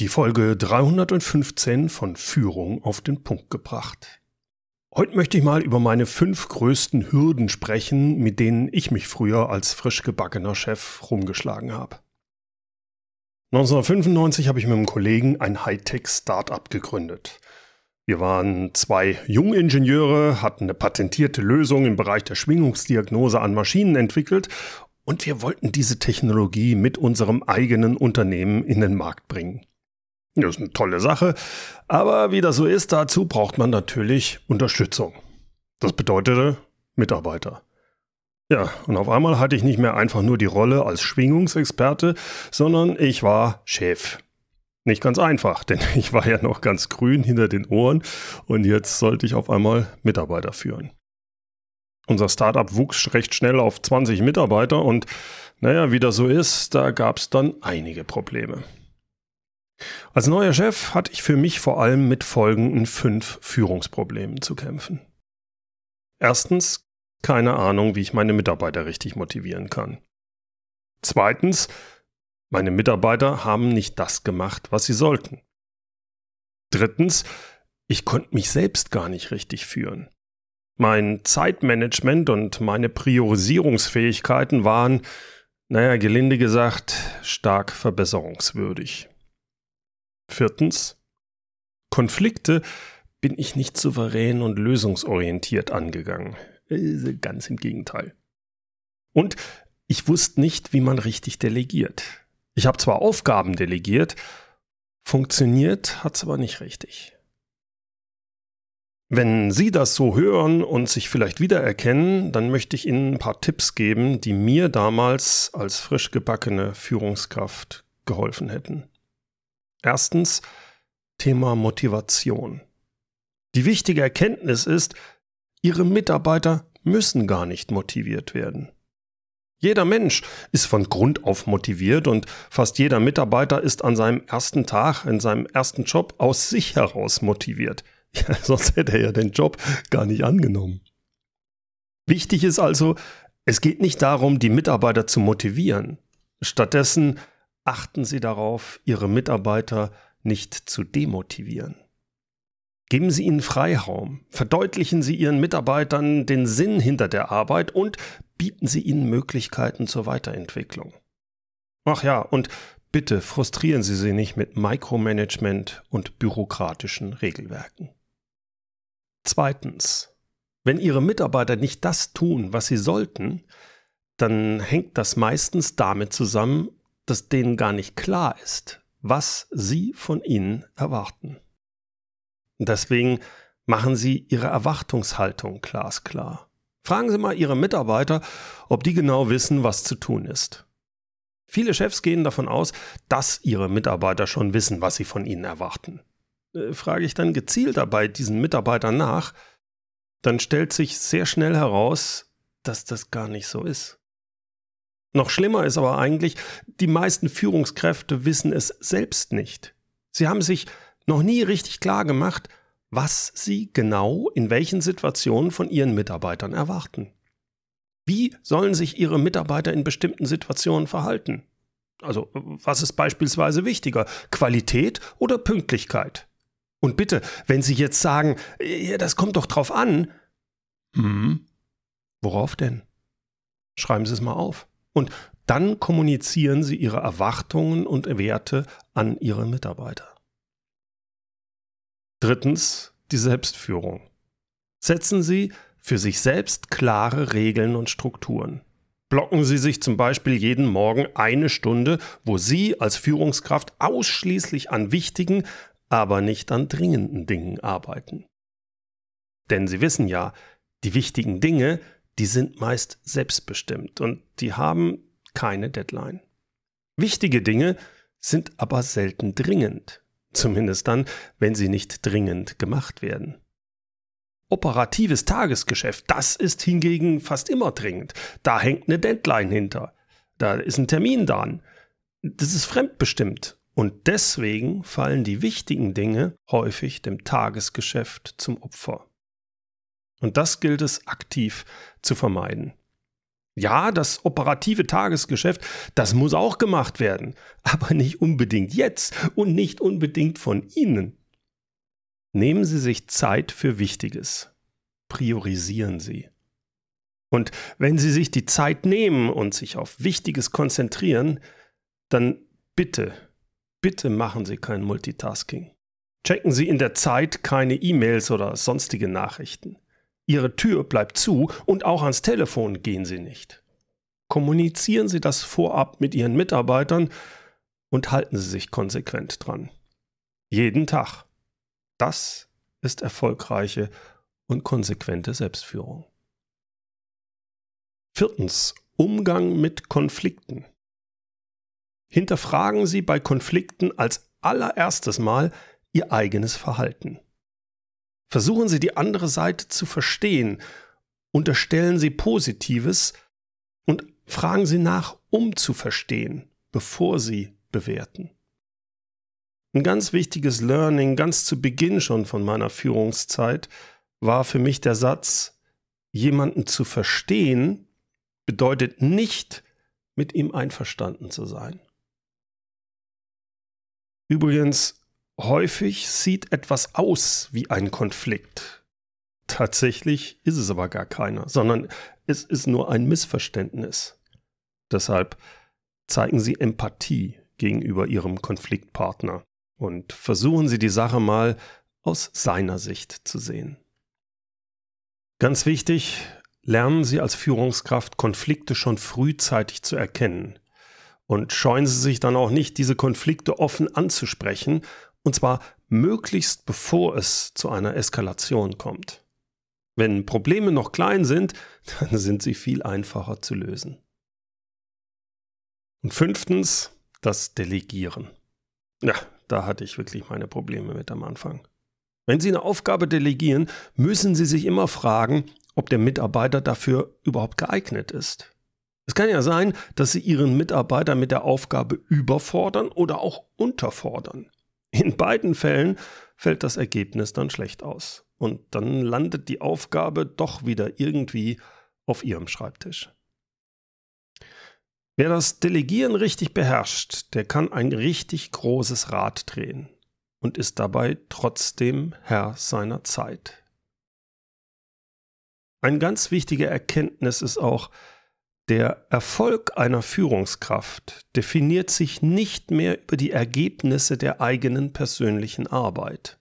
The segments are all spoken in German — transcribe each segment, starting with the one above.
Die Folge 315 von Führung auf den Punkt gebracht. Heute möchte ich mal über meine fünf größten Hürden sprechen, mit denen ich mich früher als frisch gebackener Chef rumgeschlagen habe. 1995 habe ich mit einem Kollegen ein Hightech-Startup gegründet. Wir waren zwei Jungingenieure, hatten eine patentierte Lösung im Bereich der Schwingungsdiagnose an Maschinen entwickelt und wir wollten diese Technologie mit unserem eigenen Unternehmen in den Markt bringen. Das ist eine tolle Sache, aber wie das so ist, dazu braucht man natürlich Unterstützung. Das bedeutete Mitarbeiter. Ja, und auf einmal hatte ich nicht mehr einfach nur die Rolle als Schwingungsexperte, sondern ich war Chef. Nicht ganz einfach, denn ich war ja noch ganz grün hinter den Ohren und jetzt sollte ich auf einmal Mitarbeiter führen. Unser Startup wuchs recht schnell auf 20 Mitarbeiter und naja, wie das so ist, da gab es dann einige Probleme. Als neuer Chef hatte ich für mich vor allem mit folgenden fünf Führungsproblemen zu kämpfen. Erstens, keine Ahnung, wie ich meine Mitarbeiter richtig motivieren kann. Zweitens, meine Mitarbeiter haben nicht das gemacht, was sie sollten. Drittens, ich konnte mich selbst gar nicht richtig führen. Mein Zeitmanagement und meine Priorisierungsfähigkeiten waren, naja, gelinde gesagt, stark verbesserungswürdig. Viertens. Konflikte bin ich nicht souverän und lösungsorientiert angegangen. Äh, ganz im Gegenteil. Und ich wusste nicht, wie man richtig delegiert. Ich habe zwar Aufgaben delegiert, funktioniert hat es aber nicht richtig. Wenn Sie das so hören und sich vielleicht wiedererkennen, dann möchte ich Ihnen ein paar Tipps geben, die mir damals als frisch gebackene Führungskraft geholfen hätten. Erstens Thema Motivation. Die wichtige Erkenntnis ist, Ihre Mitarbeiter müssen gar nicht motiviert werden. Jeder Mensch ist von Grund auf motiviert und fast jeder Mitarbeiter ist an seinem ersten Tag, in seinem ersten Job aus sich heraus motiviert. Ja, sonst hätte er ja den Job gar nicht angenommen. Wichtig ist also, es geht nicht darum, die Mitarbeiter zu motivieren. Stattdessen achten Sie darauf, Ihre Mitarbeiter nicht zu demotivieren. Geben Sie ihnen Freiraum, verdeutlichen Sie Ihren Mitarbeitern den Sinn hinter der Arbeit und bieten Sie ihnen Möglichkeiten zur Weiterentwicklung. Ach ja, und bitte frustrieren Sie sie nicht mit Micromanagement und bürokratischen Regelwerken. Zweitens, wenn Ihre Mitarbeiter nicht das tun, was sie sollten, dann hängt das meistens damit zusammen, dass denen gar nicht klar ist, was sie von ihnen erwarten. Deswegen machen Sie Ihre Erwartungshaltung glasklar. Fragen Sie mal Ihre Mitarbeiter, ob die genau wissen, was zu tun ist. Viele Chefs gehen davon aus, dass ihre Mitarbeiter schon wissen, was sie von ihnen erwarten. Äh, frage ich dann gezielt dabei diesen Mitarbeitern nach, dann stellt sich sehr schnell heraus, dass das gar nicht so ist. Noch schlimmer ist aber eigentlich, die meisten Führungskräfte wissen es selbst nicht. Sie haben sich noch nie richtig klar gemacht, was sie genau in welchen Situationen von ihren Mitarbeitern erwarten. Wie sollen sich ihre Mitarbeiter in bestimmten Situationen verhalten? Also, was ist beispielsweise wichtiger? Qualität oder Pünktlichkeit? Und bitte, wenn Sie jetzt sagen, ja, das kommt doch drauf an. Hm, worauf denn? Schreiben Sie es mal auf. Und dann kommunizieren Sie Ihre Erwartungen und Werte an Ihre Mitarbeiter. Drittens, die Selbstführung. Setzen Sie für sich selbst klare Regeln und Strukturen. Blocken Sie sich zum Beispiel jeden Morgen eine Stunde, wo Sie als Führungskraft ausschließlich an wichtigen, aber nicht an dringenden Dingen arbeiten. Denn Sie wissen ja, die wichtigen Dinge die sind meist selbstbestimmt und die haben keine Deadline. Wichtige Dinge sind aber selten dringend, zumindest dann, wenn sie nicht dringend gemacht werden. Operatives Tagesgeschäft, das ist hingegen fast immer dringend. Da hängt eine Deadline hinter. Da ist ein Termin dran. Das ist fremdbestimmt. Und deswegen fallen die wichtigen Dinge häufig dem Tagesgeschäft zum Opfer. Und das gilt es aktiv zu vermeiden. Ja, das operative Tagesgeschäft, das muss auch gemacht werden, aber nicht unbedingt jetzt und nicht unbedingt von Ihnen. Nehmen Sie sich Zeit für Wichtiges. Priorisieren Sie. Und wenn Sie sich die Zeit nehmen und sich auf Wichtiges konzentrieren, dann bitte, bitte machen Sie kein Multitasking. Checken Sie in der Zeit keine E-Mails oder sonstige Nachrichten. Ihre Tür bleibt zu und auch ans Telefon gehen Sie nicht. Kommunizieren Sie das vorab mit Ihren Mitarbeitern und halten Sie sich konsequent dran. Jeden Tag. Das ist erfolgreiche und konsequente Selbstführung. Viertens. Umgang mit Konflikten. Hinterfragen Sie bei Konflikten als allererstes Mal Ihr eigenes Verhalten. Versuchen Sie die andere Seite zu verstehen, unterstellen Sie Positives und fragen Sie nach, um zu verstehen, bevor Sie bewerten. Ein ganz wichtiges Learning, ganz zu Beginn schon von meiner Führungszeit, war für mich der Satz, jemanden zu verstehen bedeutet nicht, mit ihm einverstanden zu sein. Übrigens, Häufig sieht etwas aus wie ein Konflikt. Tatsächlich ist es aber gar keiner, sondern es ist nur ein Missverständnis. Deshalb zeigen Sie Empathie gegenüber Ihrem Konfliktpartner und versuchen Sie die Sache mal aus seiner Sicht zu sehen. Ganz wichtig, lernen Sie als Führungskraft Konflikte schon frühzeitig zu erkennen. Und scheuen Sie sich dann auch nicht, diese Konflikte offen anzusprechen und zwar möglichst bevor es zu einer Eskalation kommt. Wenn Probleme noch klein sind, dann sind sie viel einfacher zu lösen. Und fünftens, das Delegieren. Ja, da hatte ich wirklich meine Probleme mit am Anfang. Wenn Sie eine Aufgabe delegieren, müssen Sie sich immer fragen, ob der Mitarbeiter dafür überhaupt geeignet ist. Es kann ja sein, dass Sie Ihren Mitarbeiter mit der Aufgabe überfordern oder auch unterfordern. In beiden Fällen fällt das Ergebnis dann schlecht aus. Und dann landet die Aufgabe doch wieder irgendwie auf Ihrem Schreibtisch. Wer das Delegieren richtig beherrscht, der kann ein richtig großes Rad drehen und ist dabei trotzdem Herr seiner Zeit. Eine ganz wichtige Erkenntnis ist auch, der Erfolg einer Führungskraft definiert sich nicht mehr über die Ergebnisse der eigenen persönlichen Arbeit.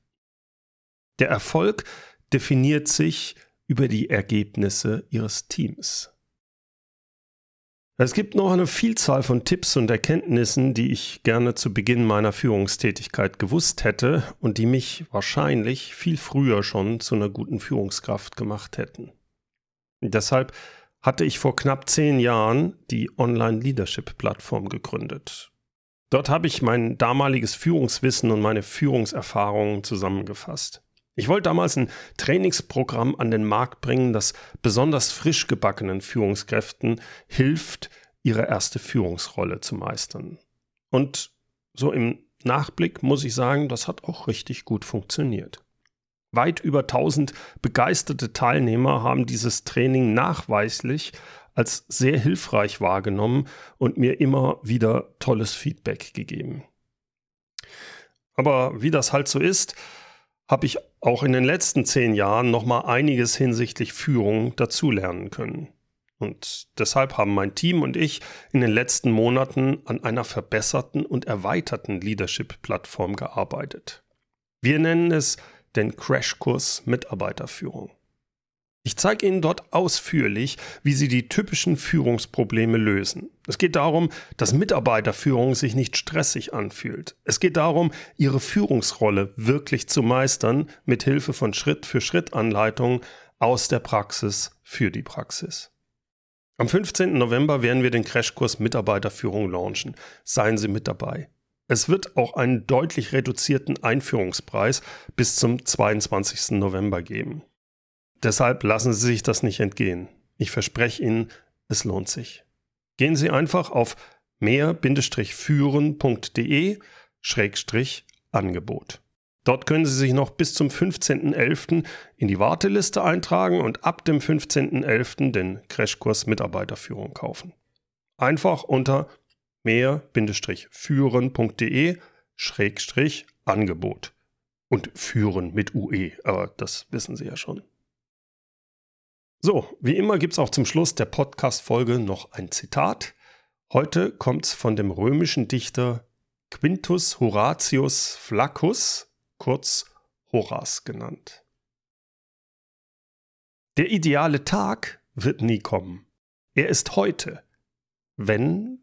Der Erfolg definiert sich über die Ergebnisse ihres Teams. Es gibt noch eine Vielzahl von Tipps und Erkenntnissen, die ich gerne zu Beginn meiner Führungstätigkeit gewusst hätte und die mich wahrscheinlich viel früher schon zu einer guten Führungskraft gemacht hätten. Deshalb hatte ich vor knapp zehn Jahren die Online-Leadership-Plattform gegründet. Dort habe ich mein damaliges Führungswissen und meine Führungserfahrungen zusammengefasst. Ich wollte damals ein Trainingsprogramm an den Markt bringen, das besonders frisch gebackenen Führungskräften hilft, ihre erste Führungsrolle zu meistern. Und so im Nachblick muss ich sagen, das hat auch richtig gut funktioniert. Weit über 1000 begeisterte Teilnehmer haben dieses Training nachweislich als sehr hilfreich wahrgenommen und mir immer wieder tolles Feedback gegeben. Aber wie das halt so ist, habe ich auch in den letzten zehn Jahren noch mal einiges hinsichtlich Führung dazulernen können. Und deshalb haben mein Team und ich in den letzten Monaten an einer verbesserten und erweiterten Leadership-Plattform gearbeitet. Wir nennen es den Crashkurs Mitarbeiterführung. Ich zeige Ihnen dort ausführlich, wie Sie die typischen Führungsprobleme lösen. Es geht darum, dass Mitarbeiterführung sich nicht stressig anfühlt. Es geht darum, Ihre Führungsrolle wirklich zu meistern, mit Hilfe von Schritt-für-Schritt-Anleitungen aus der Praxis für die Praxis. Am 15. November werden wir den Crashkurs Mitarbeiterführung launchen. Seien Sie mit dabei. Es wird auch einen deutlich reduzierten Einführungspreis bis zum 22. November geben. Deshalb lassen Sie sich das nicht entgehen. Ich verspreche Ihnen, es lohnt sich. Gehen Sie einfach auf mehr-führen.de Angebot. Dort können Sie sich noch bis zum 15.11. in die Warteliste eintragen und ab dem 15.11. den Crashkurs Mitarbeiterführung kaufen. Einfach unter mehr-führen.de Angebot. Und führen mit UE, aber das wissen Sie ja schon. So, wie immer gibt es auch zum Schluss der Podcast-Folge noch ein Zitat. Heute kommt es von dem römischen Dichter Quintus Horatius Flaccus kurz Horas genannt. Der ideale Tag wird nie kommen. Er ist heute, wenn,